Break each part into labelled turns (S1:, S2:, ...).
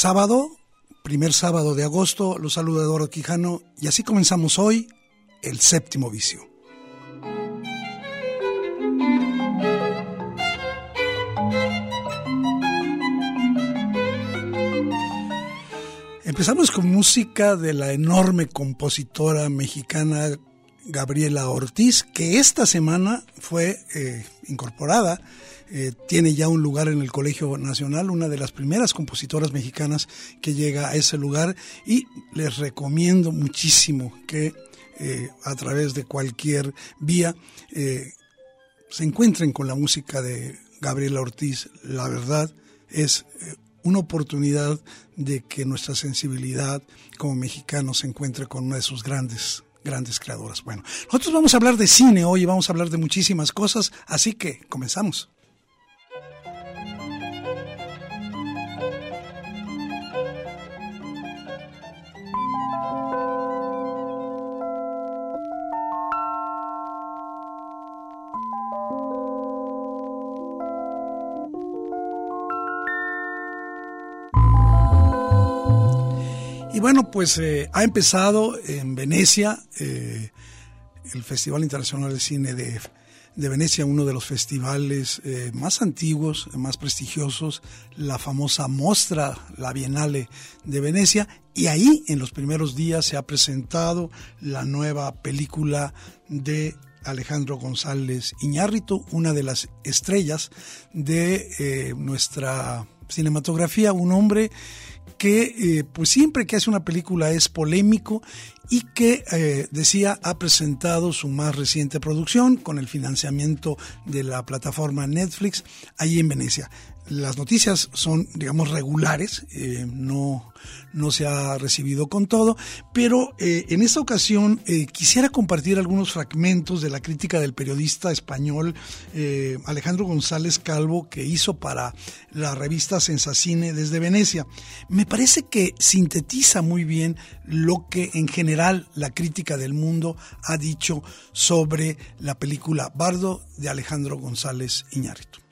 S1: Sábado, primer sábado de agosto, los saluda Eduardo Quijano y así comenzamos hoy el séptimo vicio. Empezamos con música de la enorme compositora mexicana Gabriela Ortiz, que esta semana fue eh, incorporada eh, tiene ya un lugar en el Colegio Nacional, una de las primeras compositoras mexicanas que llega a ese lugar y les recomiendo muchísimo que eh, a través de cualquier vía eh, se encuentren con la música de Gabriela Ortiz. La verdad es una oportunidad de que nuestra sensibilidad como mexicanos se encuentre con una de sus grandes grandes creadoras. Bueno, nosotros vamos a hablar de cine hoy, vamos a hablar de muchísimas cosas, así que comenzamos. Pues eh, ha empezado en Venecia eh, el Festival Internacional de Cine de, Venecia, uno de los festivales eh, más antiguos, más prestigiosos, la famosa Mostra, la Bienale de Venecia, y ahí en los primeros días se ha presentado la nueva película de Alejandro González Iñárritu, una de las estrellas de nuestra cinematografía, un hombre que eh, pues siempre que hace una película es polémico y que eh, decía ha presentado su más reciente producción con el financiamiento de la plataforma Netflix allí en Venecia las noticias son, digamos, regulares, eh, no, no se ha recibido con todo, pero eh, en esta ocasión eh, quisiera compartir algunos fragmentos de la crítica del periodista español Alejandro González Calvo que hizo para la revista Sensacine desde Venecia. Me parece que sintetiza muy bien lo que en general la crítica del mundo ha dicho sobre la película Bardo de Alejandro González Iñárritu.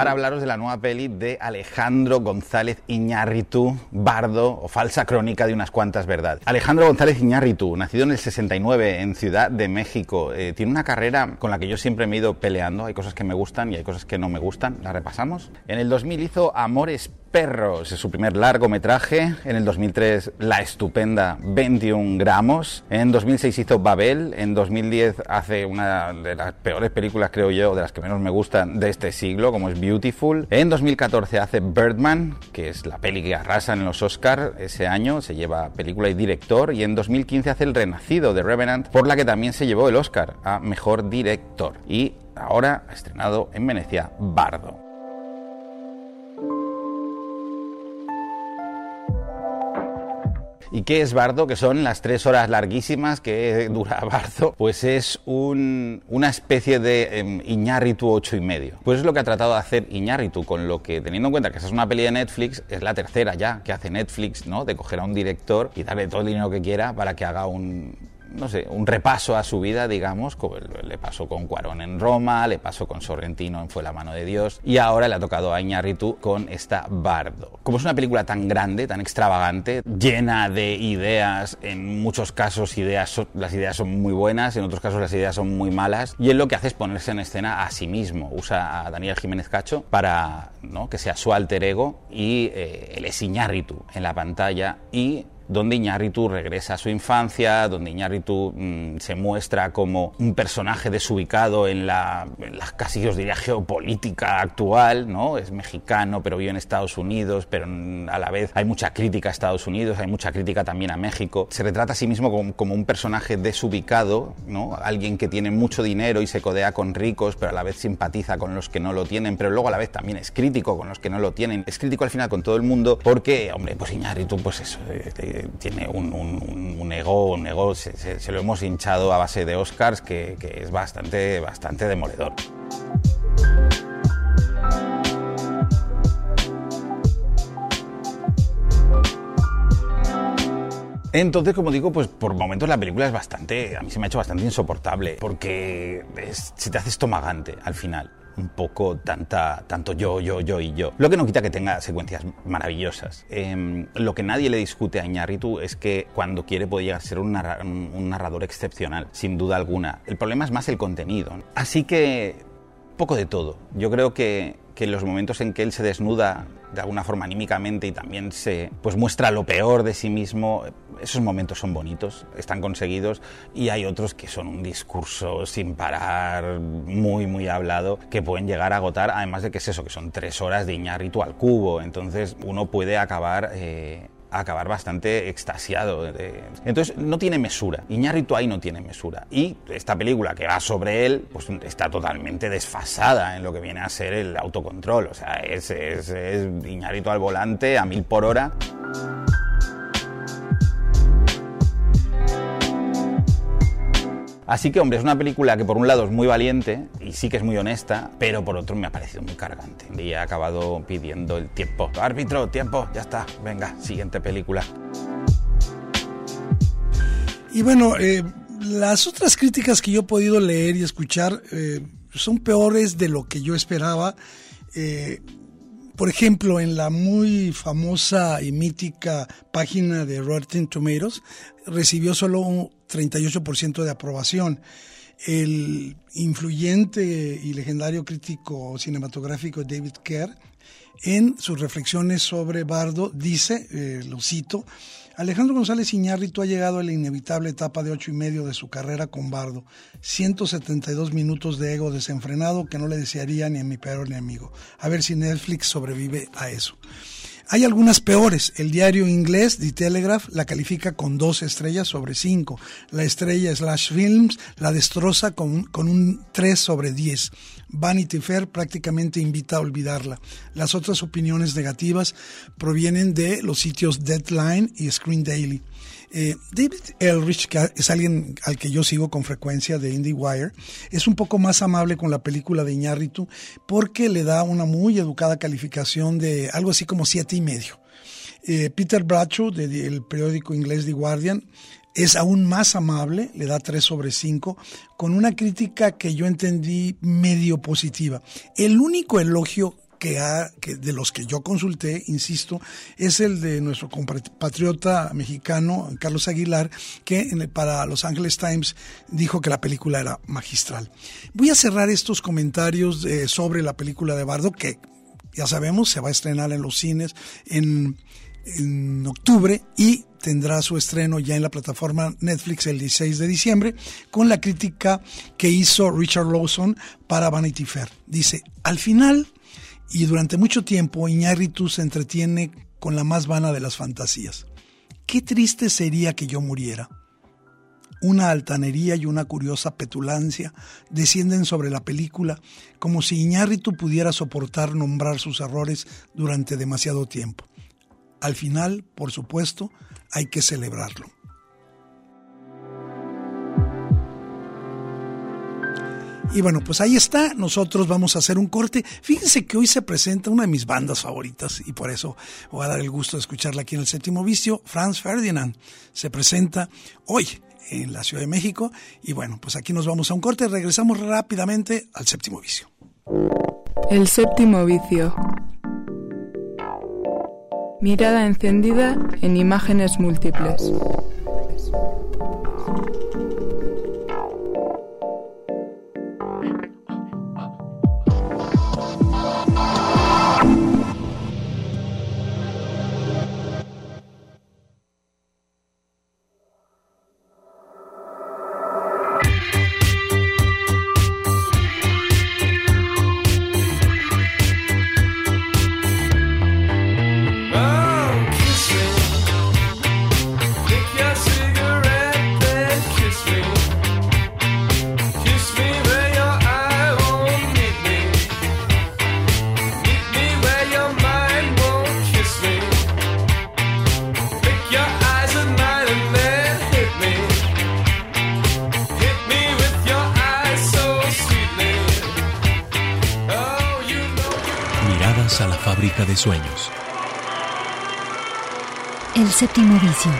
S2: Para hablaros de la nueva peli de Alejandro González Iñárritu, Bardo o falsa crónica de unas cuantas verdades. Alejandro González Iñárritu, nacido en el 69 en Ciudad de México, eh, tiene una carrera con la que yo siempre me he ido peleando. Hay cosas que me gustan y hay cosas que no me gustan. ¿La repasamos? En el 2000 hizo Amores Perros, es su primer largometraje. En el 2003, la estupenda 21 gramos. En 2006 hizo Babel. En 2010 hace una de las peores películas, creo yo, de las que menos me gustan de este siglo, como es Beautiful. En 2014 hace Birdman, que es la peli que arrasa en los Oscars ese año. Se lleva película y director. Y en 2015 hace El Renacido de Revenant, por la que también se llevó el Oscar a Mejor Director. Y ahora ha estrenado en Venecia Bardo. ¿Y qué es Bardo? Que son las tres horas larguísimas que dura Bardo. Pues es una especie de em, Iñárritu ocho y medio. Pues es lo que ha tratado de hacer Iñárritu, con lo que, teniendo en cuenta que esa es una peli de Netflix, es la tercera ya que hace Netflix, ¿no? De coger a un director y darle todo el dinero que quiera para que haga un, no sé, un repaso a su vida, digamos, como le pasó con Cuarón en Roma, le pasó con Sorrentino en Fue la mano de Dios, y ahora le ha tocado a Iñárritu con esta Bardo. Como es una película tan grande, tan extravagante, llena de ideas, en muchos casos ideas, las ideas son muy buenas, en otros casos las ideas son muy malas, y él lo que hace es ponerse en escena a sí mismo. Usa a Daniel Jiménez Cacho para ¿no? que sea su alter ego y eh, él es en la pantalla y donde Iñárritu regresa a su infancia, donde Iñárritu mm, se muestra como un personaje desubicado en la, casi os diría geopolítica actual, ¿no? Es mexicano, pero vive en Estados Unidos, pero a la vez hay mucha crítica a Estados Unidos, hay mucha crítica también a México. Se retrata a sí mismo como, como un personaje desubicado, ¿no? Alguien que tiene mucho dinero y se codea con ricos, pero a la vez simpatiza con los que no lo tienen, pero luego a la vez también es crítico con los que no lo tienen. Es crítico al final con todo el mundo porque, hombre, pues Iñárritu, pues eso, eh, tiene un, ego, un ego se, lo hemos hinchado a base de Oscars que, que es bastante, bastante demoledor. Entonces, como digo, pues por momentos la película es bastante, a mí se me ha hecho bastante insoportable, porque se te hace estomagante al final un poco tanta, tanto yo, yo, yo y yo. Lo que no quita que tenga secuencias maravillosas. Em, lo que nadie le discute a Iñárritu es que cuando quiere puede llegar a ser un, narrador excepcional, sin duda alguna. El problema es más el contenido. Así que poco de todo. Yo creo que, que los momentos en que él se desnuda de alguna forma anímicamente y también se pues muestra lo peor de sí mismo, esos momentos son bonitos, están conseguidos y hay otros que son un discurso sin parar, muy muy hablado, que pueden llegar a agotar, además de que es eso, que son tres horas de Iñárritu al cubo, entonces uno puede acabar eh, acabar bastante extasiado. Entonces no tiene mesura. Iñárritu ahí no tiene mesura. Y esta película que va sobre él, pues está totalmente desfasada en lo que viene a ser el autocontrol. O sea, es, es, es al volante a mil por hora. Así que, hombre, es una película que por un lado es muy valiente y sí que es muy honesta, pero por otro me ha parecido muy cargante. Y he acabado pidiendo el tiempo. Árbitro, tiempo, ya está. Venga, siguiente película.
S1: Y bueno, eh, las otras críticas que yo he podido leer y escuchar eh, son peores de lo que yo esperaba. Eh, por ejemplo, en la muy famosa y mítica página de Rotten Tomatoes, recibió solo un 38% de aprobación. El influyente y legendario crítico cinematográfico David Kerr, en sus reflexiones sobre Bardo, dice, eh, lo cito, Alejandro González Iñárritu ha llegado a la inevitable etapa de ocho y medio de su carrera con Bardo. 172 minutos de ego desenfrenado que no le desearía ni a mi peor enemigo. A ver si Netflix sobrevive a eso. Hay algunas peores. El diario inglés The Telegraph la califica con dos estrellas sobre cinco. La estrella Slash Films la destroza con, con un 3 sobre 10. Vanity Fair prácticamente invita a olvidarla. Las otras opiniones negativas provienen de los sitios Deadline y Screen Daily. Eh, David Elrich, que es alguien al que yo sigo con frecuencia de IndieWire, es un poco más amable con la película de Iñárritu porque le da una muy educada calificación de algo así como siete y medio. Eh, Peter Bradshaw, del periódico inglés The Guardian, es aún más amable, le da 3 sobre 5, con una crítica que yo entendí medio positiva. El único elogio que, ha, que de los que yo consulté, insisto, es el de nuestro compatriota mexicano Carlos Aguilar, que para Los Angeles Times dijo que la película era magistral. Voy a cerrar estos comentarios eh, sobre la película de Bardo, que ya sabemos se va a estrenar en los cines en, en octubre y tendrá su estreno ya en la plataforma Netflix el 16 de diciembre, con la crítica que hizo Richard Lawson para Vanity Fair. Dice, al final y durante mucho tiempo Iñárritu se entretiene con la más vana de las fantasías. Qué triste sería que yo muriera. Una altanería y una curiosa petulancia descienden sobre la película como si Iñárritu pudiera soportar nombrar sus errores durante demasiado tiempo. Al final, por supuesto, hay que celebrarlo. Y bueno, pues ahí está. Nosotros vamos a hacer un corte. Fíjense que hoy se presenta una de mis bandas favoritas y por eso voy a dar el gusto de escucharla aquí en el séptimo vicio. Franz Ferdinand se presenta hoy en la Ciudad de México. Y bueno, pues aquí nos vamos a un corte, regresamos rápidamente al séptimo vicio.
S3: El séptimo vicio. Mirada encendida en imágenes múltiples.
S4: De sueños.
S5: El séptimo vicio.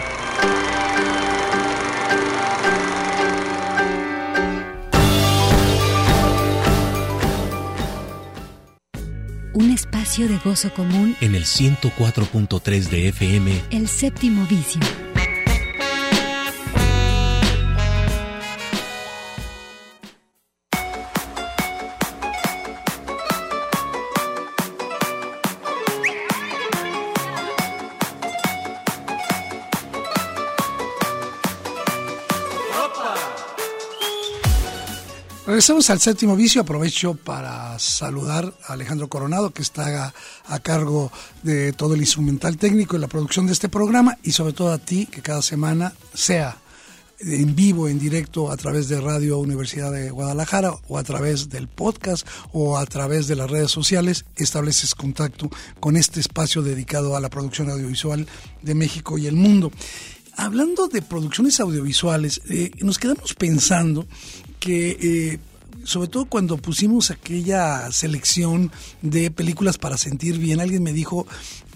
S5: Un espacio de gozo común
S4: en el 104.3 de FM.
S5: El séptimo vicio.
S1: Regresamos al séptimo vicio. Aprovecho para saludar a Alejandro Coronado, que está a, cargo de todo el instrumental técnico y la producción de este programa, y sobre todo a ti, que cada semana sea en vivo, en directo, a través de Radio Universidad de Guadalajara, o a través del podcast, o a través de las redes sociales, estableces contacto con este espacio dedicado a la producción audiovisual de México y el mundo. Hablando de producciones audiovisuales, eh, nos quedamos pensando que eh, sobre todo cuando pusimos aquella selección de películas para sentir bien, alguien me dijo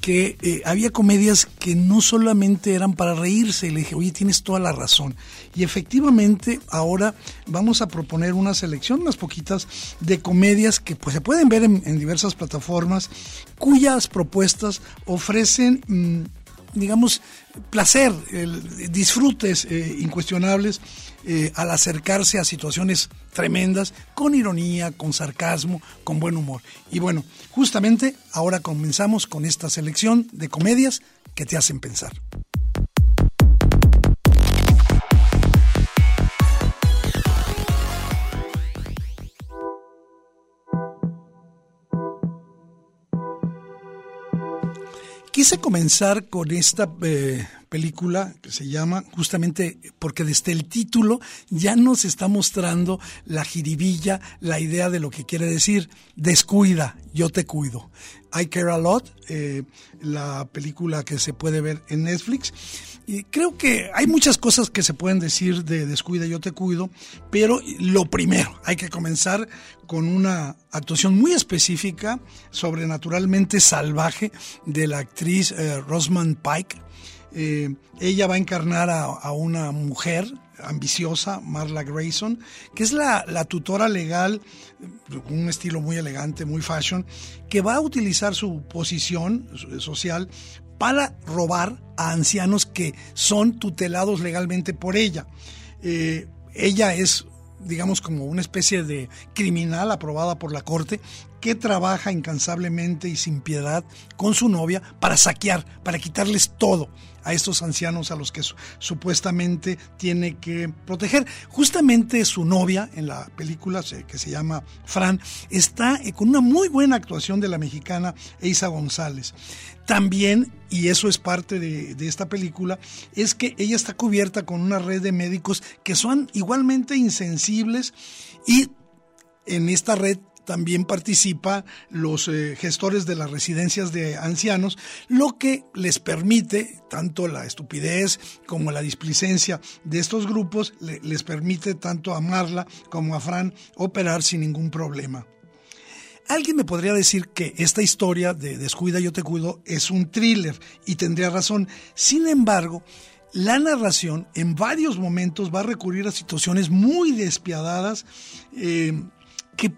S1: que eh, había comedias que no solamente eran para reírse, y le dije, oye, tienes toda la razón. Y efectivamente, ahora vamos a proponer una selección, unas poquitas, de comedias que pues, se pueden ver en, diversas plataformas, cuyas propuestas ofrecen... Mm, digamos, placer, disfrutes eh, incuestionables eh, al acercarse a situaciones tremendas, con ironía, con sarcasmo, con buen humor. Y bueno, justamente ahora comenzamos con esta selección de comedias que te hacen pensar. Quise comenzar con esta eh, película que se llama justamente porque desde el título ya nos está mostrando la jiribilla, la idea de lo que quiere decir descuida, yo te cuido. I Care a Lot, eh, la película que se puede ver en Netflix. Y creo que hay muchas cosas que se pueden decir de Descuida, yo te cuido, pero lo primero, hay que comenzar con una actuación muy específica, sobrenaturalmente salvaje, de la actriz eh, Rosamund Pike. Eh, ella va a encarnar a, una mujer ambiciosa, Marla Grayson, que es la, tutora legal, un estilo muy elegante, muy fashion, que va a utilizar su posición social para robar a ancianos que son tutelados legalmente por ella. Eh, ella es, digamos, como una especie de criminal aprobada por la corte que trabaja incansablemente y sin piedad con su novia para saquear, para quitarles todo a estos ancianos a los que supuestamente tiene que proteger. Justamente su novia en la película que se llama Fran está con una muy buena actuación de la mexicana Eisa González. También, y eso es parte de, de esta película, es que ella está cubierta con una red de médicos que son igualmente insensibles y en esta red también participa los eh, gestores de las residencias de ancianos, lo que les permite, tanto la estupidez como la displicencia de estos grupos, les permite tanto a Marla como a Fran operar sin ningún problema. Alguien me podría decir que esta historia de Descuida, yo te cuido es un thriller y tendría razón. Sin embargo, la narración en varios momentos va a recurrir a situaciones muy despiadadas eh, que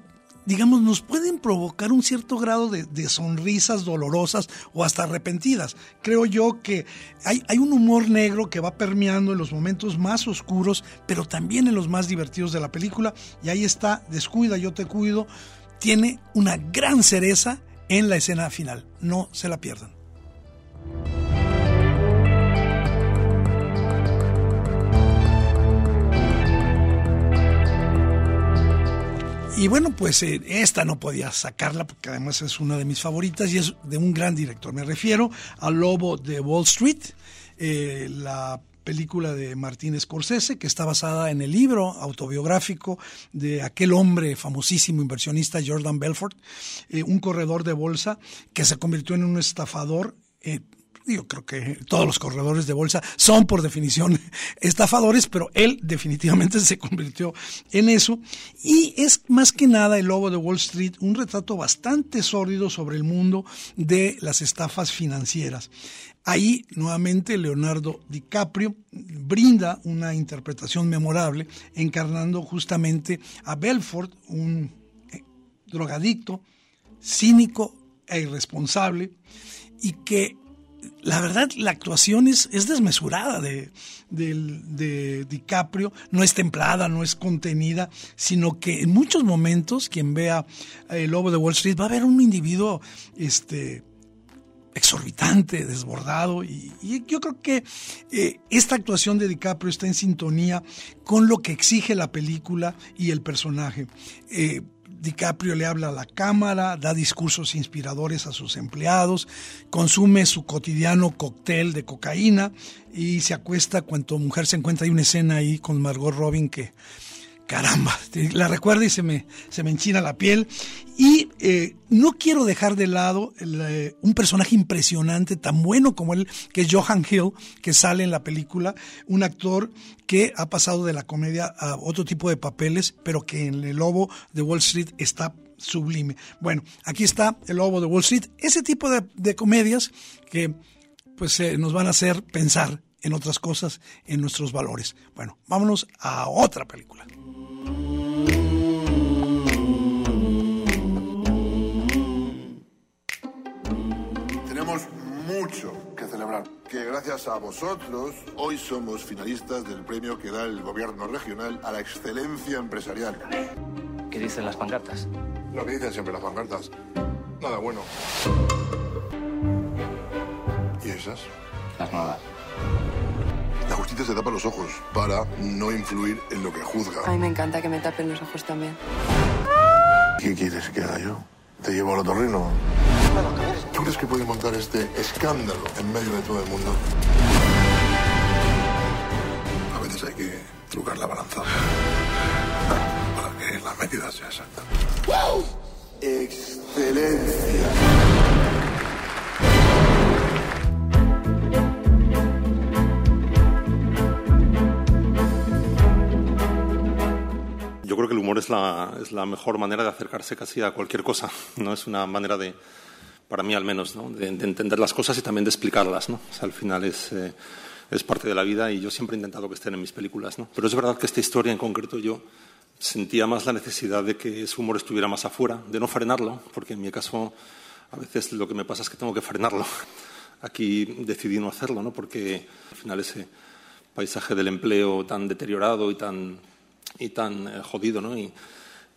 S1: digamos, nos pueden provocar un cierto grado de, sonrisas dolorosas o hasta arrepentidas. Creo yo que hay, hay, un humor negro que va permeando en los momentos más oscuros, pero también en los más divertidos de la película. Y ahí está, Descuida, yo te cuido. Tiene una gran cereza en la escena final. No se la pierdan. Y bueno, pues eh, esta no podía sacarla porque además es una de mis favoritas y es de un gran director. Me refiero al Lobo de Wall Street, eh, la película de Martín Scorsese, que está basada en el libro autobiográfico de aquel hombre famosísimo inversionista Jordan Belfort, eh, un corredor de bolsa que se convirtió en un estafador yo creo que todos los corredores de bolsa son por definición estafadores, pero él definitivamente se convirtió en eso. Y es más que nada el lobo de Wall Street, un retrato bastante sórdido sobre el mundo de las estafas financieras. Ahí nuevamente Leonardo DiCaprio brinda una interpretación memorable, encarnando justamente a Belfort, un eh, drogadicto, cínico e irresponsable, y que la verdad, la actuación es, desmesurada de, DiCaprio, no es templada, no es contenida, sino que en muchos momentos quien vea El Lobo de Wall Street va a ver un individuo este, exorbitante, desbordado, y, yo creo que eh, esta actuación de DiCaprio está en sintonía con lo que exige la película y el personaje. Eh, DiCaprio le habla a la cámara, da discursos inspiradores a sus empleados, consume su cotidiano cóctel de cocaína y se acuesta cuando mujer se encuentra. Hay una escena ahí con Margot Robin que caramba, la recuerdo y se me, se me enchina la piel. Y eh, no quiero dejar de lado eh, un personaje impresionante, tan bueno como él, que es Johan Hill, que sale en la película, un actor que ha pasado de la comedia a otro tipo de papeles, pero que en El Lobo de Wall Street está sublime. Bueno, aquí está El Lobo de Wall Street, ese tipo de, comedias que pues eh, nos van a hacer pensar en otras cosas, en nuestros valores. Bueno, vámonos a otra película.
S6: Tenemos mucho que celebrar. Que gracias a vosotros hoy somos finalistas del premio que da el gobierno regional a la excelencia empresarial.
S7: ¿Qué dicen las pancartas?
S6: Lo que dicen siempre las pancartas. Nada bueno. ¿Y esas?
S7: Las nuevas.
S6: Justicia se tapa los ojos para no influir en lo que juzga.
S8: A mí me encanta que me tapen los ojos también.
S6: ¿Qué quieres que haga yo? ¿Te llevo al otorrino? ¿Tú crees que puedes montar este escándalo en medio de todo el mundo? A veces hay que trucar la balanza para que la medida sea exacta. ¡Excelencia!
S9: Es la, mejor manera de acercarse casi a cualquier cosa. ¿no? Es una manera de, para mí al menos, ¿no? de, entender las cosas y también de explicarlas. ¿no? al final es, eh, es parte de la vida y yo siempre he intentado que estén en mis películas. ¿no? Pero es verdad que esta historia en concreto yo sentía más la necesidad de que ese humor estuviera más afuera, de no frenarlo, porque en mi caso a veces lo que me pasa es que tengo que frenarlo. Aquí decidí no hacerlo, ¿no? porque al final ese paisaje del empleo tan deteriorado y tan y tan eh, jodido, ¿no? Y,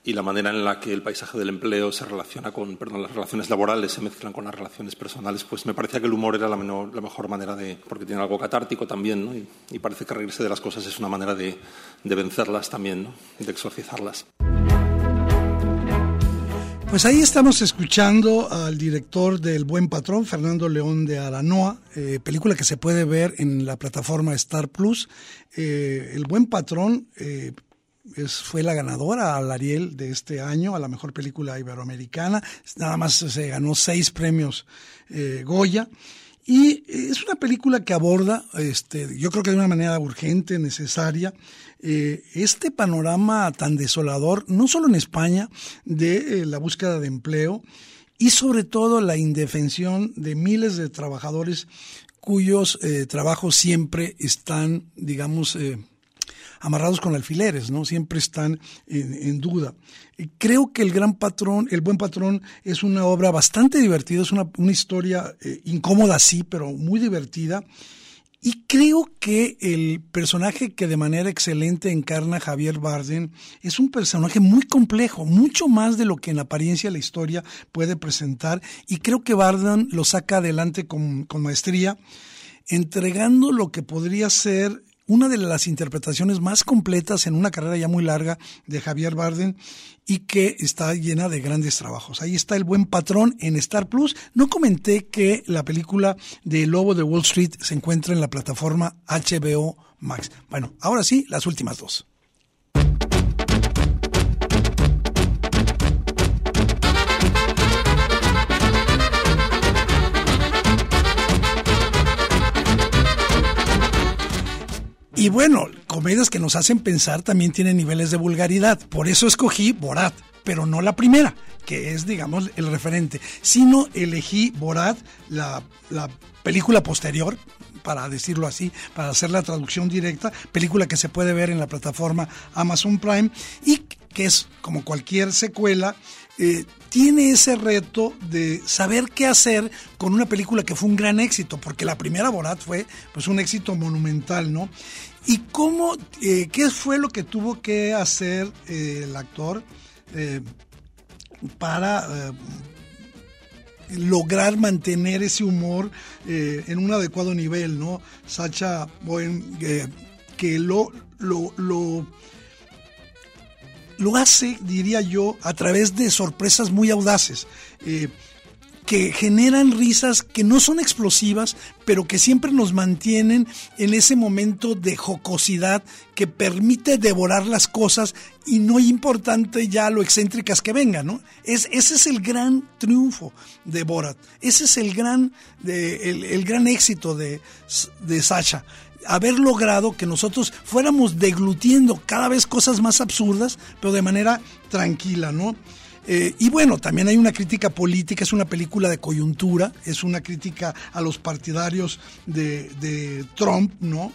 S9: y, la manera en la que el paisaje del empleo se relaciona con, perdón, las relaciones laborales se mezclan con las relaciones personales, pues me parecía que el humor era la, la mejor manera de, porque tiene algo catártico también, ¿no? Y, y, parece que reírse de las cosas es una manera de, de vencerlas también, ¿no? De exorcizarlas.
S1: Pues ahí estamos escuchando al director del Buen Patrón, Fernando León de Aranoa, eh, película que se puede ver en la plataforma Star Plus. Eh, el Buen Patrón eh, fue la ganadora al Ariel de este año, a la mejor película iberoamericana. Nada más se ganó seis premios eh, Goya. Y es una película que aborda, este, yo creo que de una manera urgente, necesaria, eh, este panorama tan desolador, no solo en España, de eh, la búsqueda de empleo y sobre todo la indefensión de miles de trabajadores cuyos eh, trabajos siempre están, digamos, eh, amarrados con alfileres, ¿no? Siempre están en, duda. Creo que El Gran Patrón, El Buen Patrón, es una obra bastante divertida, es una, historia eh, incómoda, sí, pero muy divertida. Y creo que el personaje que de manera excelente encarna Javier Bardem es un personaje muy complejo, mucho más de lo que en apariencia la historia puede presentar. Y creo que Bardem lo saca adelante con, con maestría, entregando lo que podría ser una de las interpretaciones más completas en una carrera ya muy larga de Javier Bardem y que está llena de grandes trabajos. Ahí está el buen patrón en Star Plus. No comenté que la película de Lobo de Wall Street se encuentra en la plataforma HBO Max. Bueno, ahora sí, las últimas dos. Y bueno, comedias que nos hacen pensar también tienen niveles de vulgaridad. Por eso escogí Borat, pero no la primera, que es, digamos, el referente, sino elegí Borat, la, la película posterior, para decirlo así, para hacer la traducción directa, película que se puede ver en la plataforma Amazon Prime y que es como cualquier secuela, eh, tiene ese reto de saber qué hacer con una película que fue un gran éxito, porque la primera Borat fue pues un éxito monumental, ¿no? ¿Y cómo, eh, qué fue lo que tuvo que hacer eh, el actor para lograr mantener ese humor en un adecuado nivel, ¿no? Sacha Bowen, que lo, lo, lo, hace, diría yo, a través de sorpresas muy audaces que generan risas que no son explosivas, pero que siempre nos mantienen en ese momento de jocosidad que permite devorar las cosas y no importante ya lo excéntricas que vengan, ¿no? Es, ese es el gran triunfo de Borat, ese es el gran, de, el, gran éxito de, de Sacha haber logrado que nosotros fuéramos deglutiendo cada vez cosas más absurdas, pero de manera tranquila, ¿no? Eh, y bueno, también hay una crítica política, es una película de coyuntura, es una crítica a los partidarios de, Trump, ¿no?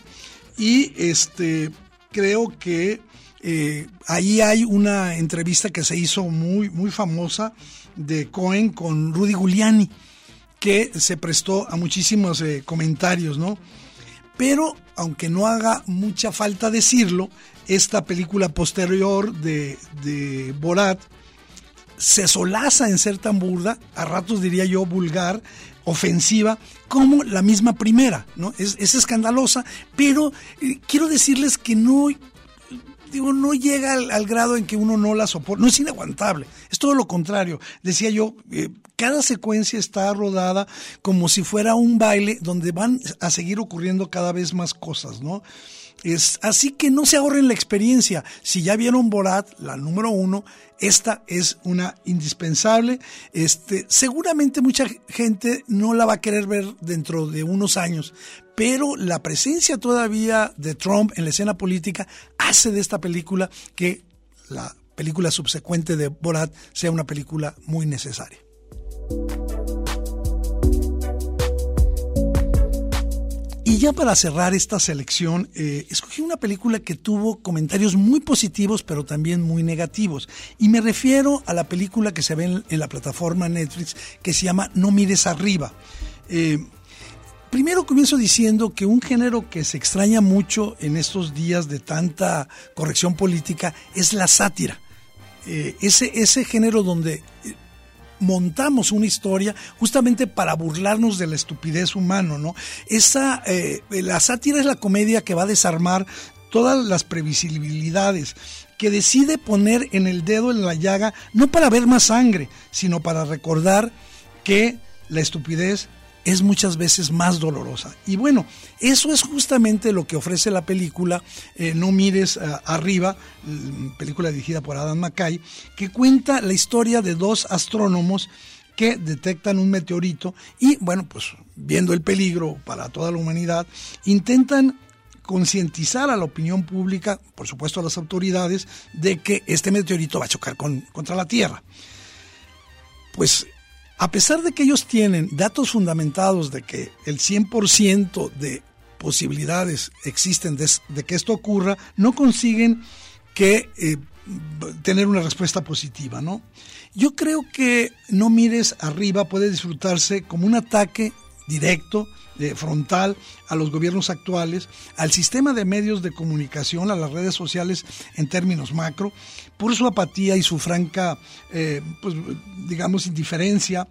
S1: Y este, creo que eh, ahí hay una entrevista que se hizo muy, muy famosa de Cohen con Rudy Giuliani, que se prestó a muchísimos eh, comentarios, ¿no? Pero, aunque no haga mucha falta decirlo, esta película posterior de, de Borat, se solaza en ser tan burda, a ratos diría yo vulgar, ofensiva, como la misma primera, ¿no? Es, escandalosa, pero eh, quiero decirles que no, digo, no llega al, grado en que uno no la soporta, no es inaguantable, es todo lo contrario. Decía yo, eh, cada secuencia está rodada como si fuera un baile donde van a seguir ocurriendo cada vez más cosas, ¿no? Es, así que no se ahorren la experiencia. Si ya vieron Borat, la número uno, esta es una indispensable. Este, seguramente mucha gente no la va a querer ver dentro de unos años, pero la presencia todavía de Trump en la escena política hace de esta película que la película subsecuente de Borat sea una película muy necesaria. Y ya para cerrar esta selección, eh, escogí una película que tuvo comentarios muy positivos, pero también muy negativos. Y me refiero a la película que se ve en, la plataforma Netflix, que se llama No mires arriba. Eh, primero comienzo diciendo que un género que se extraña mucho en estos días de tanta corrección política es la sátira. Eh, ese, ese género donde montamos una historia justamente para burlarnos de la estupidez humana, ¿no? Esa, eh, la sátira es la comedia que va a desarmar todas las previsibilidades, que decide poner en el dedo en la llaga, no para ver más sangre, sino para recordar que la estupidez es muchas veces más dolorosa. Y bueno, eso es justamente lo que ofrece la película eh, No mires eh, arriba, película dirigida por Adam McKay, que cuenta la historia de dos astrónomos que detectan un meteorito y bueno, pues viendo el peligro para toda la humanidad, intentan concientizar a la opinión pública, por supuesto a las autoridades, de que este meteorito va a chocar contra la Tierra. Pues a pesar de que ellos tienen datos fundamentados de que el 100% de posibilidades existen de, que esto ocurra, no consiguen que eh, tener una respuesta positiva, ¿no? Yo creo que no mires arriba puede disfrutarse como un ataque directo, frontal a los gobiernos actuales, al sistema de medios de comunicación, a las redes sociales en términos macro, por su apatía y su franca, eh, pues, digamos, indiferencia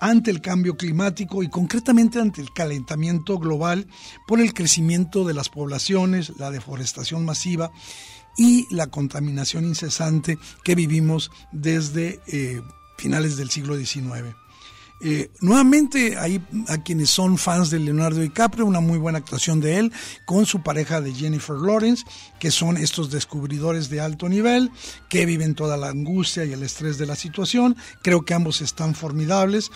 S1: ante el cambio climático y concretamente ante el calentamiento global por el crecimiento de las poblaciones, la deforestación masiva y la contaminación incesante que vivimos desde eh, finales del siglo XIX. Eh, nuevamente, hay a quienes son fans de Leonardo DiCaprio, una muy buena actuación de él con su pareja de Jennifer Lawrence, que son estos descubridores de alto nivel, que viven toda la angustia y el estrés de la situación. Creo que ambos están formidables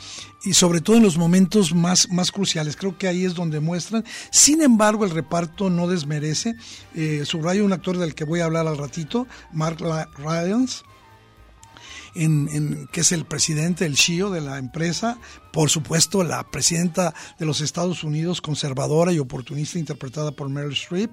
S1: y sobre todo en los momentos más, más cruciales. Creo que ahí es donde muestran. Sin embargo, el reparto no desmerece. Eh, subrayo un actor del que voy a hablar al ratito, Mark Ryans en, que es el presidente, el CEO de la empresa, por supuesto la presidenta de los Estados Unidos, conservadora y oportunista, interpretada por Meryl Streep,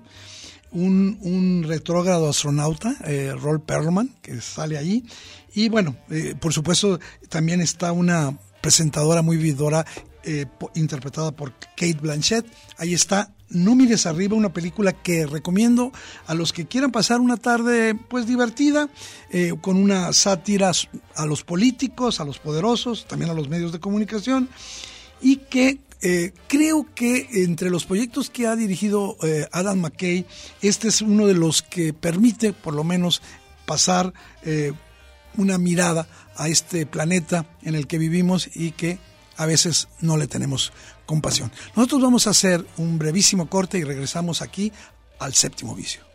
S1: un, retrógrado astronauta, eh, Roll Perlman, que sale ahí, y bueno, eh, por supuesto también está una presentadora muy vividora eh, interpretada por Kate Blanchett. Ahí está No mires arriba, una película que recomiendo a los que quieran pasar una tarde pues divertida, eh, con una sátira a los políticos, a los poderosos, también a los medios de comunicación, y que eh, creo que entre los proyectos que ha dirigido Adam McKay, este es uno de los que permite por lo menos pasar una mirada a este planeta en el que vivimos y que a veces no le tenemos compasión. Nosotros vamos a hacer un brevísimo corte y regresamos aquí al séptimo vicio.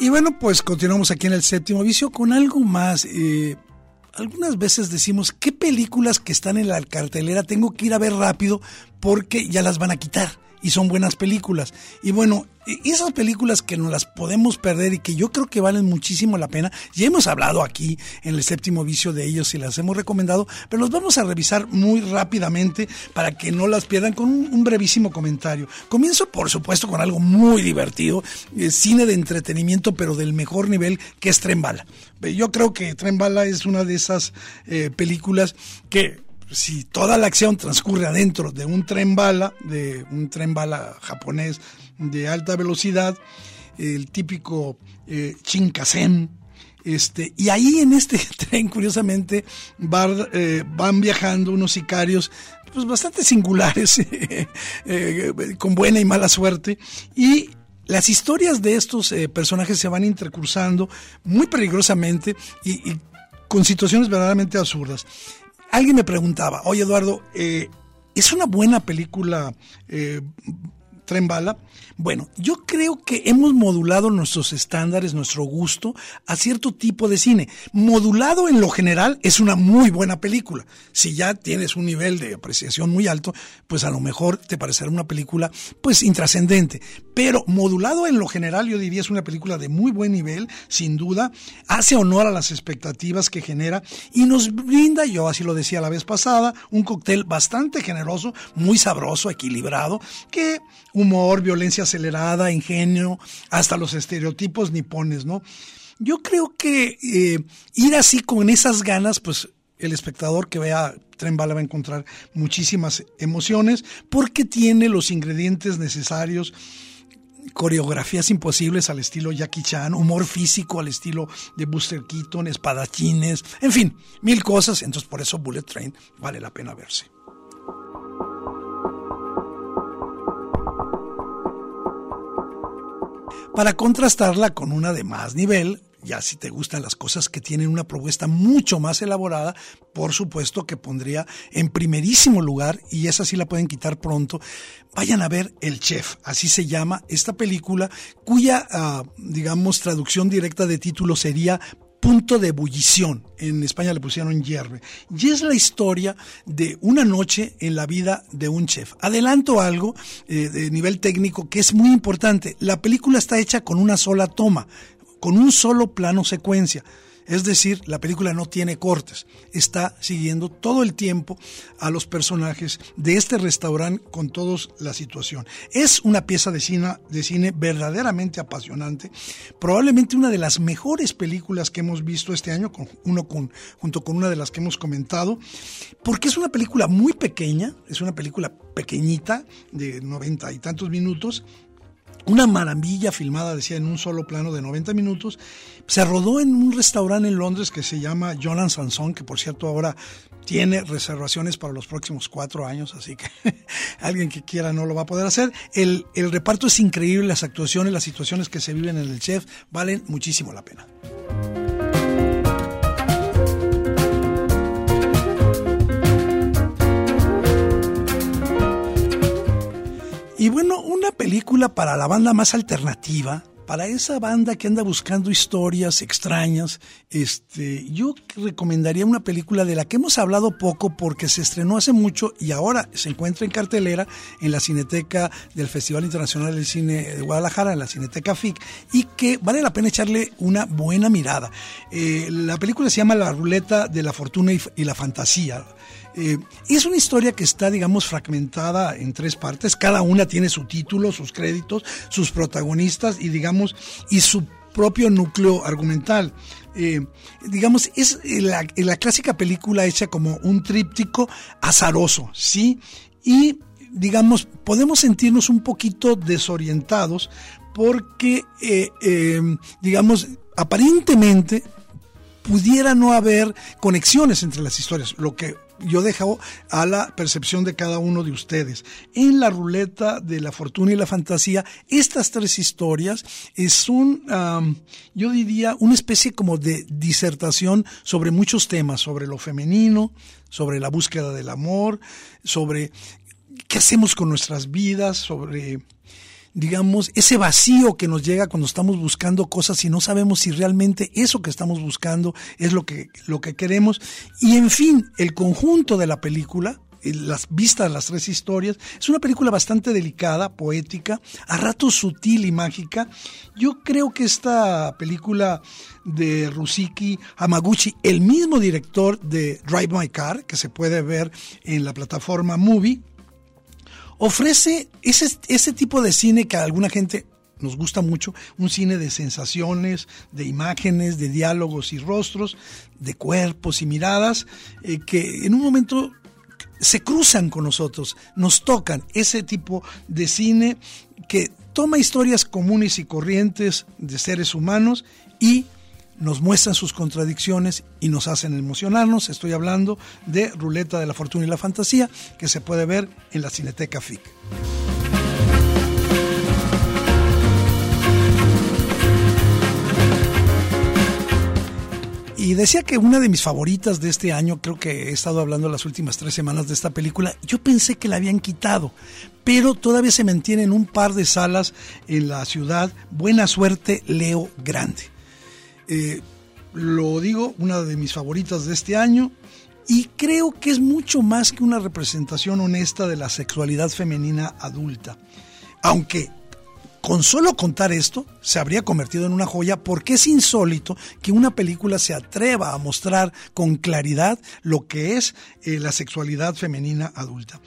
S1: Y bueno, pues continuamos aquí en el séptimo vicio con algo más. Eh, algunas veces decimos, ¿qué películas que están en la cartelera tengo que ir a ver rápido porque ya las van a quitar? Y son buenas películas. Y bueno, e, esas películas que no las podemos perder y que yo creo que valen muchísimo la pena, ya hemos hablado aquí en el séptimo vicio de ellos y las hemos recomendado, pero los vamos a revisar muy rápidamente para que no las pierdan con un, brevísimo comentario. Comienzo, por supuesto, con algo muy divertido, eh, cine de entretenimiento, pero del mejor nivel, que es Tren Bala. Yo creo que Tren Bala es una de esas eh, películas que si toda la acción transcurre adentro de un tren bala, de un tren bala japonés de alta velocidad, el típico eh, Shinkansen, este, y ahí en este tren, curiosamente, eh, van viajando unos sicarios pues, bastante singulares, eh, con buena y mala suerte, y las historias de estos eh, personajes se van intercursando muy peligrosamente y, con situaciones verdaderamente absurdas alguien me preguntaba, oye Eduardo, eh, ¿es una buena película eh, Tren Bala. Bueno, yo creo que hemos modulado nuestros estándares, nuestro gusto a cierto tipo de cine. Modulado en lo general es una muy buena película. Si ya tienes un nivel de apreciación muy alto, pues a lo mejor te parecerá una película pues intrascendente. Pero modulado en lo general yo diría es una película de muy buen nivel, sin duda, hace honor a las expectativas que genera y nos brinda, yo así lo decía la vez pasada, un cóctel bastante generoso, muy sabroso, equilibrado, que humor, violencia acelerada, ingenio, hasta los estereotipos nipones, ¿no? Yo creo que eh, ir así con esas ganas, pues el espectador que vea Tren Bala va a encontrar muchísimas emociones porque tiene los ingredientes necesarios coreografías imposibles al estilo Jackie Chan, humor físico al estilo de Buster Keaton, espadachines, en fin, mil cosas. Entonces por eso Bullet Train vale la pena verse. Para contrastarla con una de más nivel, ya si te gustan las cosas que tienen una propuesta mucho más elaborada, por supuesto que pondría en primerísimo lugar, y esa sí la pueden quitar pronto, vayan a ver El Chef, así se llama esta película, cuya, ah, digamos, traducción directa de título sería punto de ebullición. En España le pusieron hierve. Y es la historia de una noche en la vida de un chef. Adelanto algo eh, de nivel técnico que es muy importante. La película está hecha con una sola toma con un solo plano secuencia. Es decir, la película no tiene cortes, está siguiendo todo el tiempo a los personajes de este restaurante con toda la situación. Es una pieza de cine, de cine verdaderamente apasionante, probablemente una de las mejores películas que hemos visto este año, junto con una de las que hemos comentado, porque es una película muy pequeña, es una película pequeñita de noventa y tantos minutos, una maravilla filmada, decía, en un solo plano de 90 minutos. Se rodó en un restaurante en Londres que se llama Jonan Sanson, que por cierto ahora tiene reservaciones para los próximos cuatro años, así que alguien que quiera no lo va a poder hacer. El, el reparto es increíble, las actuaciones, las situaciones que se viven en el chef valen muchísimo la pena. Y bueno, una película para la banda más alternativa, para esa banda que anda buscando historias extrañas, este, yo recomendaría una película de la que hemos hablado poco porque se estrenó hace mucho y ahora se encuentra en cartelera en la Cineteca del Festival Internacional del Cine de Guadalajara, en la Cineteca FIC, y que vale la pena echarle una buena mirada. Eh, la película se llama La Ruleta de la Fortuna y la Fantasía. Eh, es una historia que está, digamos, fragmentada en tres partes. Cada una tiene su título, sus créditos, sus protagonistas y, digamos, y su propio núcleo argumental. Eh, digamos, es la, la, clásica película hecha como un tríptico azaroso, ¿sí? Y, digamos, podemos sentirnos un poquito desorientados porque, eh, digamos, aparentemente pudiera no haber conexiones entre las historias, lo que yo dejo a la percepción de cada uno de ustedes. En la ruleta de la fortuna y la fantasía, estas tres historias son, yo diría, una especie como de disertación sobre muchos temas, sobre lo femenino, sobre la búsqueda del amor, sobre qué hacemos con nuestras vidas, sobre digamos, ese vacío que nos llega cuando estamos buscando cosas y no sabemos si realmente eso que estamos buscando es lo que, lo que queremos. Y en fin, el conjunto de la película, las vistas, las tres historias. Es una película bastante delicada, poética, a ratos sutil y mágica. Yo creo que esta película de Rusiki Hamaguchi, el mismo director de Drive My Car, que se puede ver en la plataforma Movie, ofrece ese, ese tipo de cine que a alguna gente nos gusta mucho, un cine de sensaciones, de imágenes, de diálogos y rostros, de cuerpos y miradas, eh, que en un momento se cruzan con nosotros, nos tocan ese tipo de cine que toma historias comunes y corrientes de seres humanos y nos muestran sus contradicciones y nos hacen emocionarnos. Estoy hablando de Ruleta de la Fortuna y la Fantasía, que se puede ver en la Cineteca FIC. y decía que una de mis favoritas de este año, creo que he estado hablando las últimas tres semanas de esta película, yo pensé que la habían quitado, pero todavía se mantiene en un par de salas en la ciudad. Buena suerte, Leo Grande. Eh, lo digo, una de mis favoritas de este año, y creo que es mucho más que una representación honesta de la sexualidad femenina adulta. Aunque con solo contar esto se habría convertido en una joya porque es insólito que una película se atreva a mostrar con claridad lo que es eh, la sexualidad femenina adulta.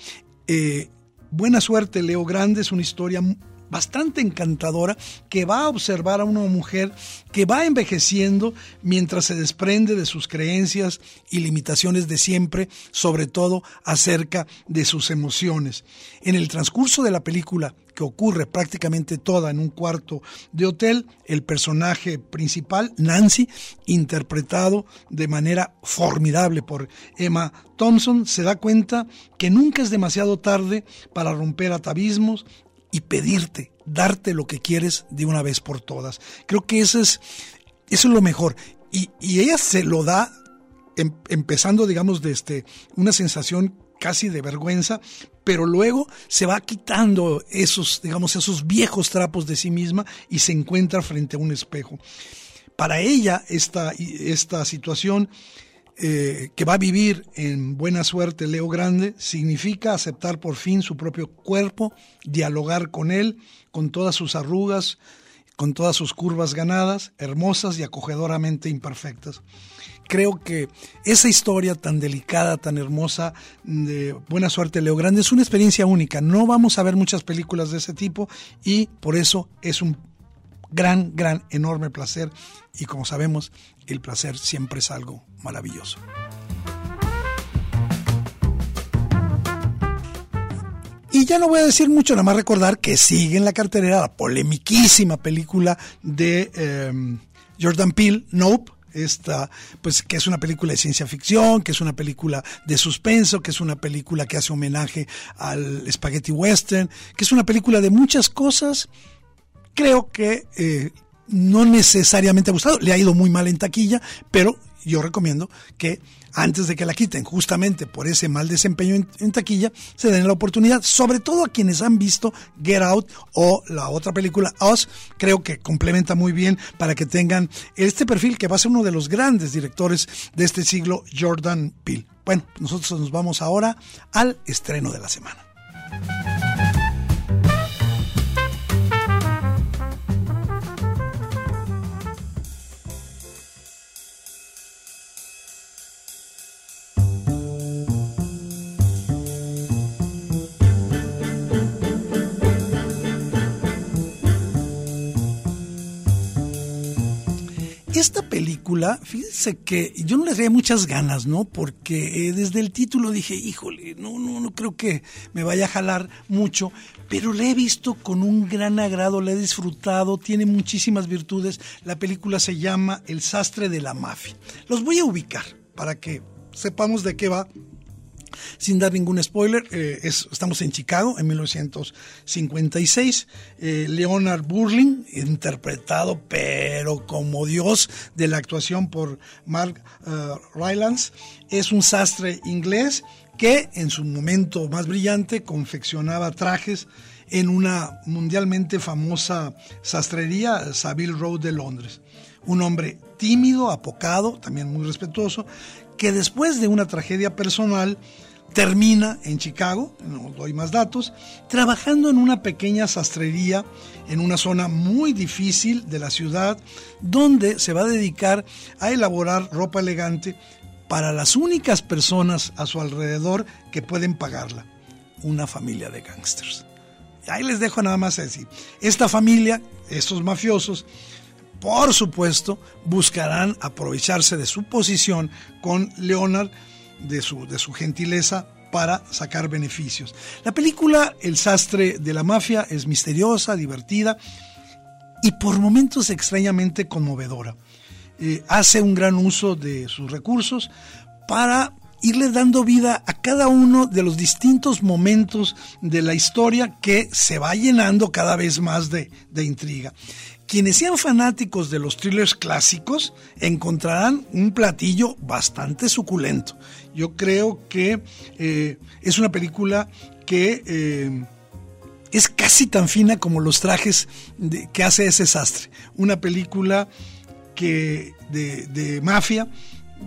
S1: Eh, buena suerte, Leo Grande, es una historia bastante encantadora que va a observar a una mujer que va envejeciendo mientras se desprende de sus creencias y limitaciones de siempre, sobre todo acerca de sus emociones. En el transcurso de la película, que ocurre prácticamente toda en un cuarto de hotel, el personaje principal, Nancy, interpretado de manera formidable por Emma Thompson, se da cuenta que nunca es demasiado tarde para romper atavismos y pedirte, darte lo que quieres de una vez por todas. Creo que eso es, eso es lo mejor. Y, ella se lo da em, empezando, digamos, desde una sensación casi de vergüenza, pero luego se va quitando esos, digamos, esos viejos trapos de sí misma y se encuentra frente a un espejo. Para ella esta, esta situación eh, que va a vivir en buena suerte Leo Grande significa aceptar por fin su propio cuerpo, dialogar con él, con todas sus arrugas, con todas sus curvas ganadas, hermosas y acogedoramente imperfectas. Creo que esa historia tan delicada, tan hermosa de Buena Suerte Leo Grande es una experiencia única. No vamos a ver muchas películas de ese tipo y por eso es un gran, gran, enorme placer y como sabemos, el placer siempre es algo maravilloso. Y ya no voy a decir mucho, nada más recordar que sigue en la cartelera la polemiquísima película de em, Jordan Peele, Nope, esta, pues que es una película de ciencia ficción, que es una película de suspenso, que es una película que hace homenaje al spaghetti western, que es una película de muchas cosas. Creo que eh, no necesariamente ha gustado, le ha ido muy mal en taquilla, pero yo recomiendo que antes de que la quiten, justamente por ese mal desempeño en, taquilla, se den la oportunidad, sobre todo a quienes han visto Get Out o la otra película Us, creo que complementa muy bien para que tengan este perfil que va a ser uno de los grandes directores de este siglo, Jordan Peele. Bueno, nosotros nos vamos ahora al estreno de la semana. Esta película, fíjense que yo no le traía muchas ganas, ¿no? Porque eh, desde el título dije, híjole, no, no, no creo que me vaya a jalar mucho, pero la he visto con un gran agrado, la he disfrutado, tiene muchísimas virtudes. La película se llama El sastre de la mafia. Los voy a ubicar para que sepamos de qué va sin dar ningún spoiler, eh, estamos en Chicago en 1956. Eh, Leonard Burling, interpretado pero como Dios de la actuación por Mark uh, Rylance, es un sastre inglés que en su momento más brillante confeccionaba trajes en una mundialmente famosa sastrería, Savile Road de Londres. Un hombre tímido, apocado, también muy respetuoso, que después de una tragedia personal termina en Chicago, no doy más datos, trabajando en una pequeña sastrería en una zona muy difícil de la ciudad, donde se va a dedicar a elaborar ropa elegante para las únicas personas a su alrededor que pueden pagarla, una familia de gángsters. Ahí les dejo nada más decir, esta familia, estos mafiosos, por supuesto, buscarán aprovecharse de su posición con Leonard, de su, de su gentileza para sacar beneficios. La película El sastre de la mafia es misteriosa, divertida y por momentos extrañamente conmovedora. Eh, hace un gran uso de sus recursos para irle dando vida a cada uno de los distintos momentos de la historia que se va llenando cada vez más de, intriga. Quienes sean fanáticos de los thrillers clásicos encontrarán un platillo bastante suculento. Yo creo que eh, es una película que eh, es casi tan fina como los trajes que hace ese sastre. Una película que de, de mafia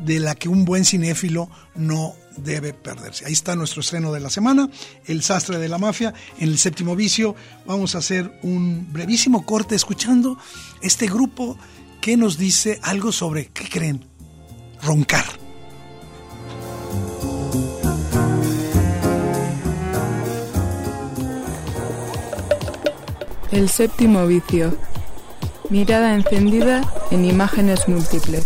S1: de la que un buen cinéfilo no debe perderse. Ahí está nuestro estreno de la semana, El sastre de la mafia. En el séptimo vicio vamos a hacer un brevísimo corte escuchando este grupo que nos dice algo sobre, ¿qué creen? Roncar.
S10: El séptimo vicio. Mirada encendida en imágenes múltiples.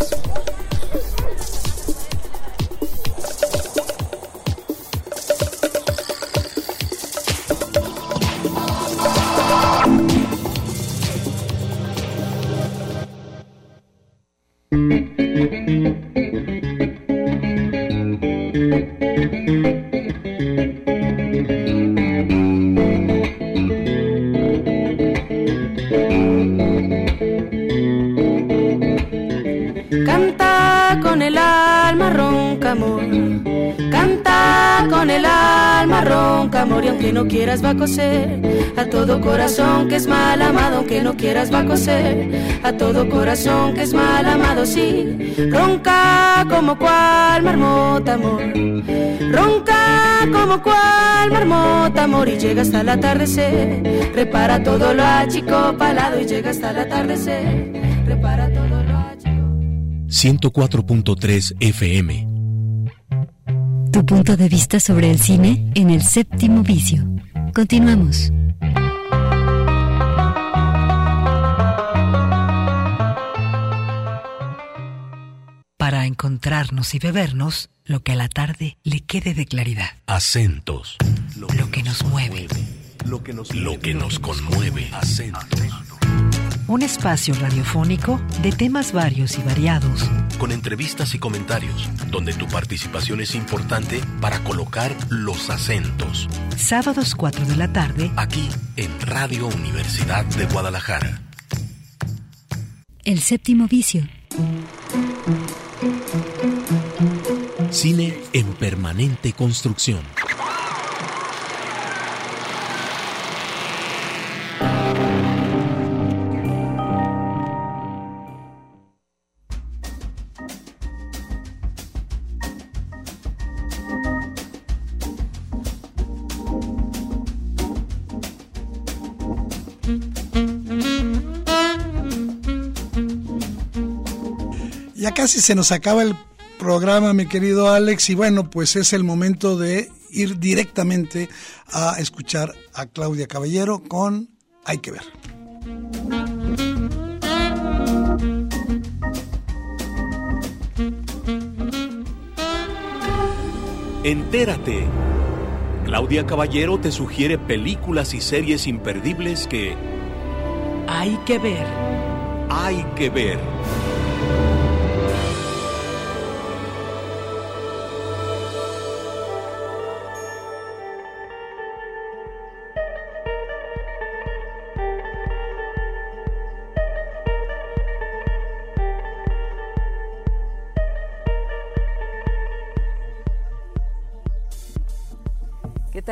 S11: Aunque no quieras va a coser. A todo corazón que es mal amado, aunque no quieras va a coser. A todo corazón que es mal amado, sí. Ronca como cual marmota, amor. Ronca como cual marmota, amor. Y llega hasta el atardecer. Repara todo lo achicopalado y llega hasta el atardecer. Repara todo lo achicopalado.
S4: 104.3 FM
S5: tu punto de vista sobre el cine en el séptimo vicio. Continuamos. Para encontrarnos y bebernos lo que a la tarde le quede de claridad.
S4: Acentos.
S5: Lo que nos mueve.
S4: Lo que nos, lo que nos conmueve. Acentos
S5: un espacio radiofónico de temas varios y variados.
S4: Con entrevistas y comentarios, donde tu participación es importante para colocar los acentos.
S5: Sábados 4 de la tarde,
S4: aquí en Radio Universidad de Guadalajara.
S5: El séptimo vicio.
S4: Cine en permanente construcción.
S1: Casi se nos acaba el programa, mi querido Alex, y bueno, pues es el momento de ir directamente a escuchar a Claudia Caballero con Hay que ver.
S4: Entérate. Claudia Caballero te sugiere películas y series imperdibles que
S5: hay que ver.
S4: Hay que ver.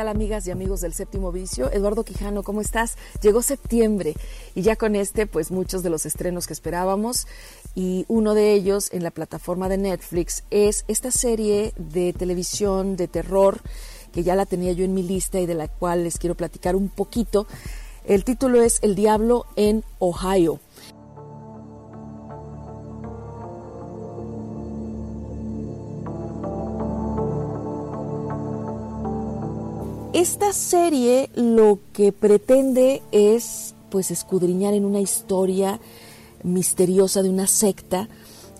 S12: Amigas y amigos del séptimo vicio? Eduardo Quijano, ¿cómo estás? Llegó septiembre y ya con este, pues muchos de los estrenos que esperábamos y uno de ellos en la plataforma de Netflix es esta serie de televisión de terror que ya la tenía yo en mi lista y de la cual les quiero platicar un poquito. El título es El Diablo en Ohio. Esta serie lo que pretende es pues escudriñar en una historia misteriosa de una secta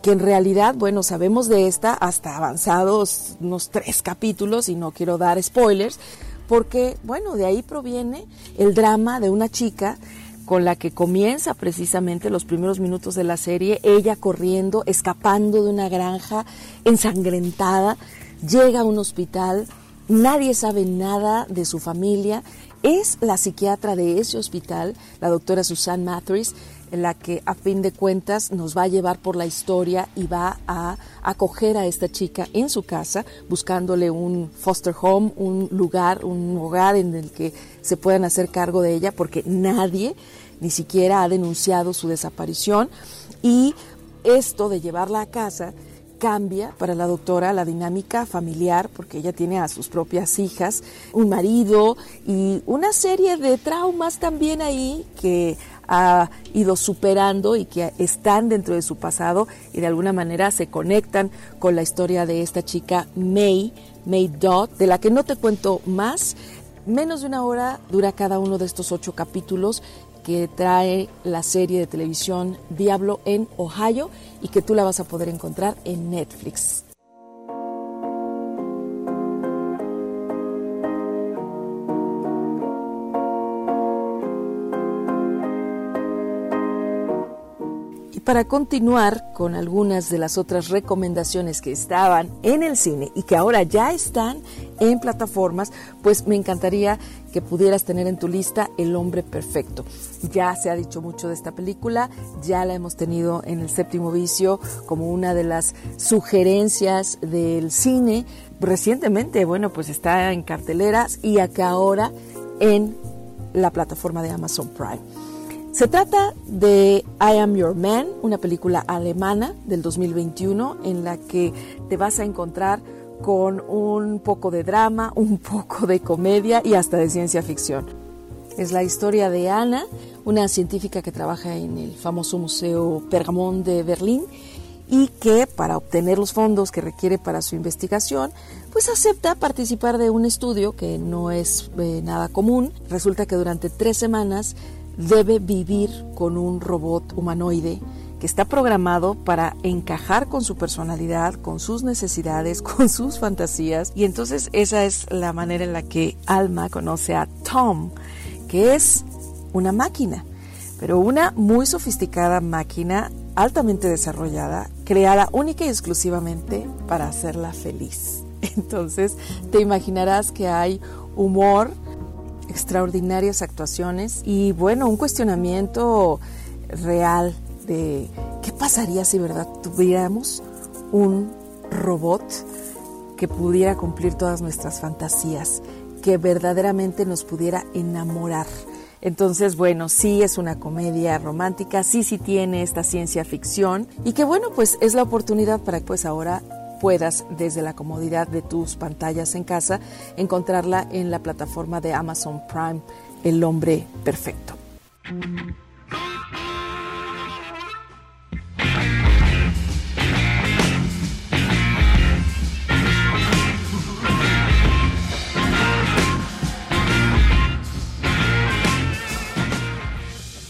S12: que en realidad, bueno, sabemos de esta hasta avanzados unos tres capítulos y no quiero dar spoilers, porque bueno, de ahí proviene el drama de una chica con la que comienza precisamente los primeros minutos de la serie, ella corriendo, escapando de una granja ensangrentada, llega a un hospital, nadie sabe nada de su familia, es la psiquiatra de ese hospital, la doctora Susan Matthews, en la que a fin de cuentas nos va a llevar por la historia y va a acoger a esta chica en su casa, buscándole un foster home, un lugar, un hogar en el que se puedan hacer cargo de ella, porque nadie ni siquiera ha denunciado su desaparición. Y esto de llevarla a casa cambia para la doctora la dinámica familiar porque ella tiene a sus propias hijas, un marido y una serie de traumas también ahí que ha ido superando y que están dentro de su pasado y de alguna manera se conectan con la historia de esta chica May, May Dodd, de la que no te cuento más. Menos de una hora dura cada uno de estos ocho capítulos que trae la serie de televisión Diablo en Ohio y que tú la vas a poder encontrar en Netflix. Para continuar con algunas de las otras recomendaciones que estaban en el cine y que ahora ya están en plataformas, pues me encantaría que pudieras tener en tu lista El hombre perfecto. Ya se ha dicho mucho de esta película, ya la hemos tenido en el séptimo vicio como una de las sugerencias del cine. Recientemente, bueno, pues está en carteleras y acá ahora en la plataforma de Amazon Prime. Se trata de I Am Your Man, una película alemana del 2021 en la que te vas a encontrar con un poco de drama, un poco de comedia y hasta de ciencia ficción. Es la historia de Ana, una científica que trabaja en el famoso Museo Pergamon de Berlín y que para obtener los fondos que requiere para su investigación, pues acepta participar de un estudio que no es eh, nada común. Resulta que durante tres semanas debe vivir con un robot humanoide que está programado para encajar con su personalidad, con sus necesidades, con sus fantasías. Y entonces esa es la manera en la que Alma conoce a Tom, que es una máquina, pero una muy sofisticada máquina altamente desarrollada, creada única y exclusivamente para hacerla feliz. Entonces te imaginarás que hay humor, extraordinarias actuaciones y bueno, un cuestionamiento real de qué pasaría si verdad tuviéramos un robot que pudiera cumplir todas nuestras fantasías, que verdaderamente nos pudiera enamorar. Entonces, bueno, sí es una comedia romántica, sí, sí tiene esta ciencia ficción y que bueno, pues es la oportunidad para que pues ahora puedas desde la comodidad de tus pantallas en casa encontrarla en la plataforma de Amazon Prime, El hombre perfecto.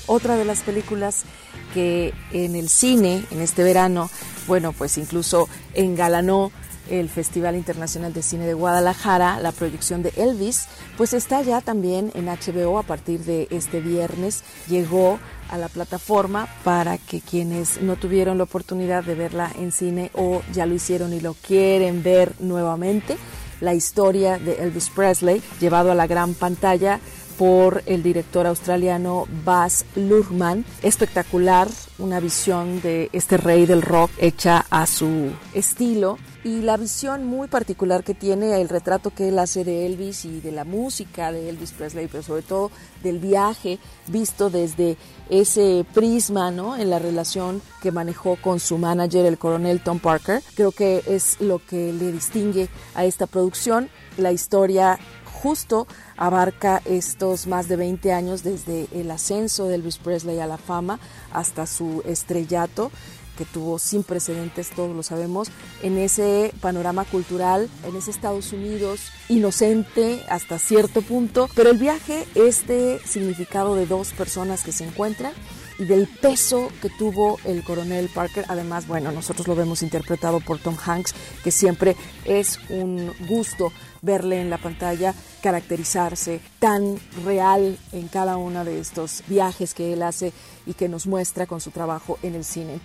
S12: Otra de las películas que en el cine, en este verano, bueno, pues incluso engalanó el Festival Internacional de Cine de Guadalajara, la proyección de Elvis, pues está ya también en HBO a partir de este viernes. Llegó a la plataforma para que quienes no tuvieron la oportunidad de verla en cine o ya lo hicieron y lo quieren ver nuevamente, la historia de Elvis Presley llevado a la gran pantalla por el director australiano Baz Luhrmann. Espectacular, una visión de este rey del rock hecha a su estilo y la visión muy particular que tiene el retrato que él hace de Elvis y de la música de Elvis Presley, pero sobre todo del viaje visto desde ese prisma, ¿no? En la relación que manejó con su manager, el coronel Tom Parker. Creo que es lo que le distingue a esta producción, la historia justo abarca estos más de 20 años desde el ascenso de Elvis Presley a la fama hasta su estrellato que tuvo sin precedentes, todos lo sabemos, en ese panorama cultural, en ese Estados Unidos inocente hasta cierto punto, pero el viaje es de significado de dos personas que se encuentran y del peso que tuvo el coronel Parker. Además, bueno, nosotros lo vemos interpretado por Tom Hanks, que siempre es un gusto verle en la pantalla caracterizarse tan real en cada uno de estos viajes que él hace y que nos muestra con su trabajo en el cine.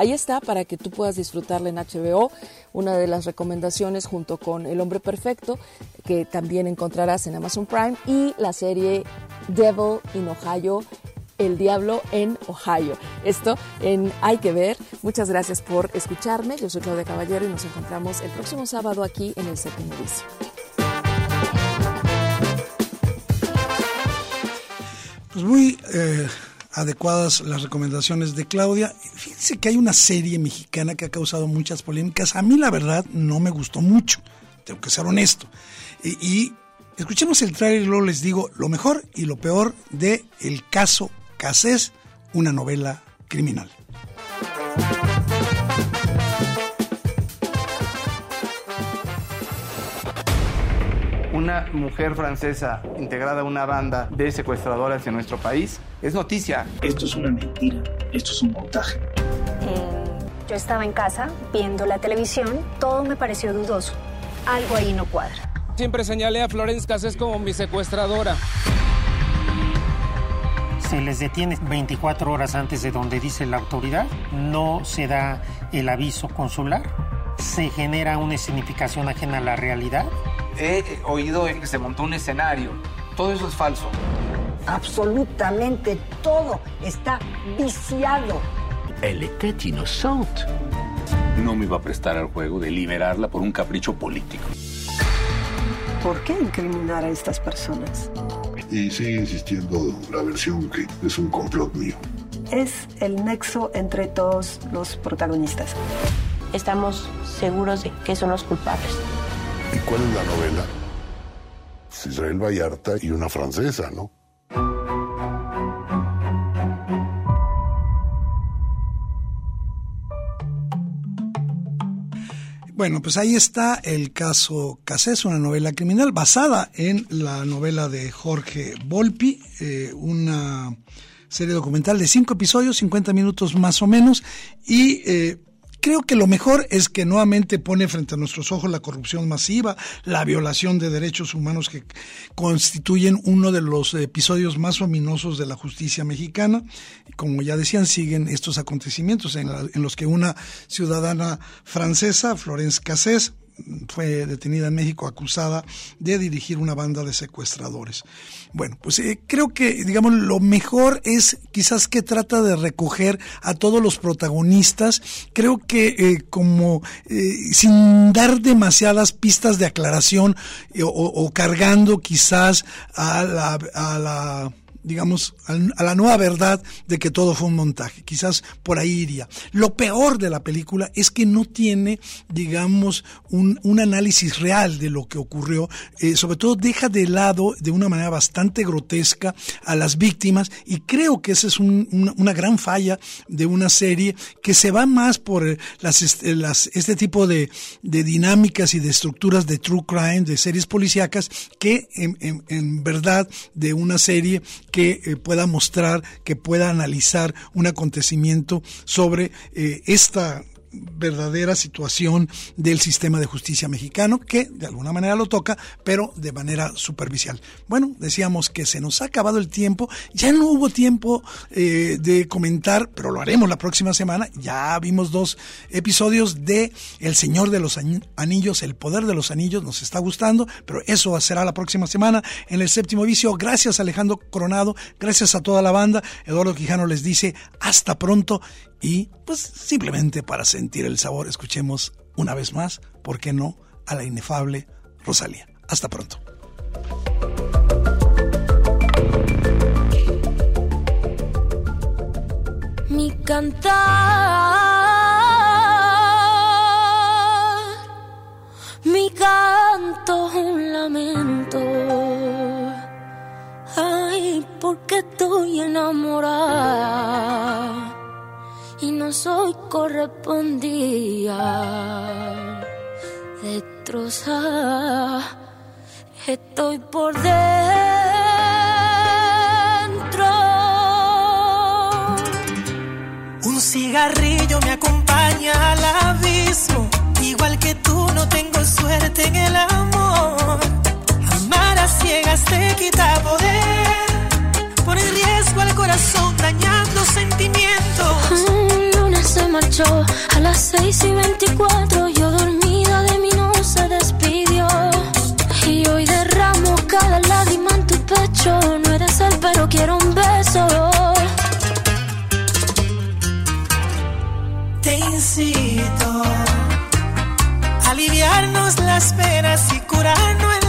S12: Ahí está para que tú puedas disfrutarla en HBO, una de las recomendaciones junto con El Hombre Perfecto, que también encontrarás en Amazon Prime, y la serie Devil in Ohio, el Diablo en Ohio. Esto en Hay que ver. Muchas gracias por escucharme. Yo soy Claudia Caballero y nos encontramos el próximo sábado aquí en el séptimo vicio.
S1: Pues muy eh, adecuadas las recomendaciones de Claudia. Fíjense que hay una serie mexicana que ha causado muchas polémicas. A mí la verdad no me gustó mucho, tengo que ser honesto. Y, y escuchemos el trailer y luego les digo lo mejor y lo peor de El caso Casés, una novela criminal.
S13: Una mujer francesa integrada a una banda de secuestradoras en nuestro país es noticia.
S14: Esto es una mentira, esto es un montaje.
S15: Eh, yo estaba en casa viendo la televisión, todo me pareció dudoso. Algo ahí no cuadra.
S16: Siempre señalé a Florence Cassés como mi secuestradora
S17: se les detiene 24 horas antes de donde dice la autoridad, no se da el aviso consular, se genera una escenificación ajena a la realidad.
S13: He oído que se montó un escenario, todo eso es falso.
S18: Absolutamente todo está viciado.
S19: Elle était innocente.
S20: No me iba a prestar al juego de liberarla por un capricho político.
S18: ¿Por qué incriminar a estas personas?
S6: Y sigue insistiendo la versión que es un complot mío.
S18: Es el nexo entre todos los protagonistas.
S15: Estamos seguros de que son los culpables.
S6: ¿Y cuál es la novela? Israel Vallarta y una francesa, ¿no?
S1: Bueno, pues ahí está el caso Casés, una novela criminal basada en la novela de Jorge Volpi, eh, una serie documental de cinco episodios, 50 minutos más o menos, y eh, Creo que lo mejor es que nuevamente pone frente a nuestros ojos la corrupción masiva, la violación de derechos humanos que constituyen uno de los episodios más ominosos de la justicia mexicana. Como ya decían, siguen estos acontecimientos en, los que una ciudadana francesa, Florence Cassés, fue detenida en México acusada de dirigir una banda de secuestradores. Bueno, pues eh, creo que, digamos, lo mejor es quizás que trata de recoger a todos los protagonistas. Creo que eh, como eh, sin dar demasiadas pistas de aclaración o, o, cargando quizás a la, a la digamos, a la nueva verdad de que todo fue un montaje. Quizás por ahí iría. Lo peor de la película es que no tiene, digamos, un, un análisis real de lo que ocurrió. Eh, sobre todo deja de lado, de una manera bastante grotesca, a las víctimas y creo que esa es un, una, gran falla de una serie que se va más por eh, las, este, las, este tipo de, de dinámicas y de estructuras de true crime, de series policíacas, que en verdad de una serie que eh, pueda mostrar, que pueda analizar un acontecimiento sobre eh, esta verdadera situación del sistema de justicia mexicano, que de alguna manera lo toca, pero de manera superficial. Bueno, decíamos que se nos ha acabado el tiempo, ya no hubo tiempo eh, de comentar, pero lo haremos la próxima semana. Ya vimos dos episodios de El Señor de los Anillos, El Poder de los Anillos, nos está gustando, pero eso será la próxima semana en el séptimo vicio. Gracias Alejandro Coronado, gracias a toda la banda. Eduardo Quijano les dice hasta pronto y pues simplemente para sentir el sabor, escuchemos una vez más, ¿por qué no?, a la inefable Rosalía. Hasta pronto.
S21: Mi cantar, mi canto un lamento. Ay, porque estoy enamorada y no soy correspondida. Destrozada, estoy por dentro.
S22: Un cigarrillo me acompaña al abismo. Igual que tú, no tengo suerte en el amor. Amar a ciegas te quita poder. Pone riesgo al corazón, dañando sentimientos
S21: se marchó. A las 6 y 24 yo dormida de mí no se despidió. Y hoy derramo cada lágrima en tu pecho. No eres él, pero quiero un beso.
S22: Te incito a aliviarnos las penas y curarnos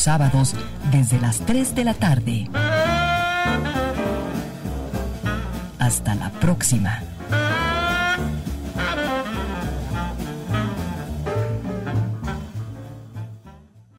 S5: sábados desde las 3 de la tarde.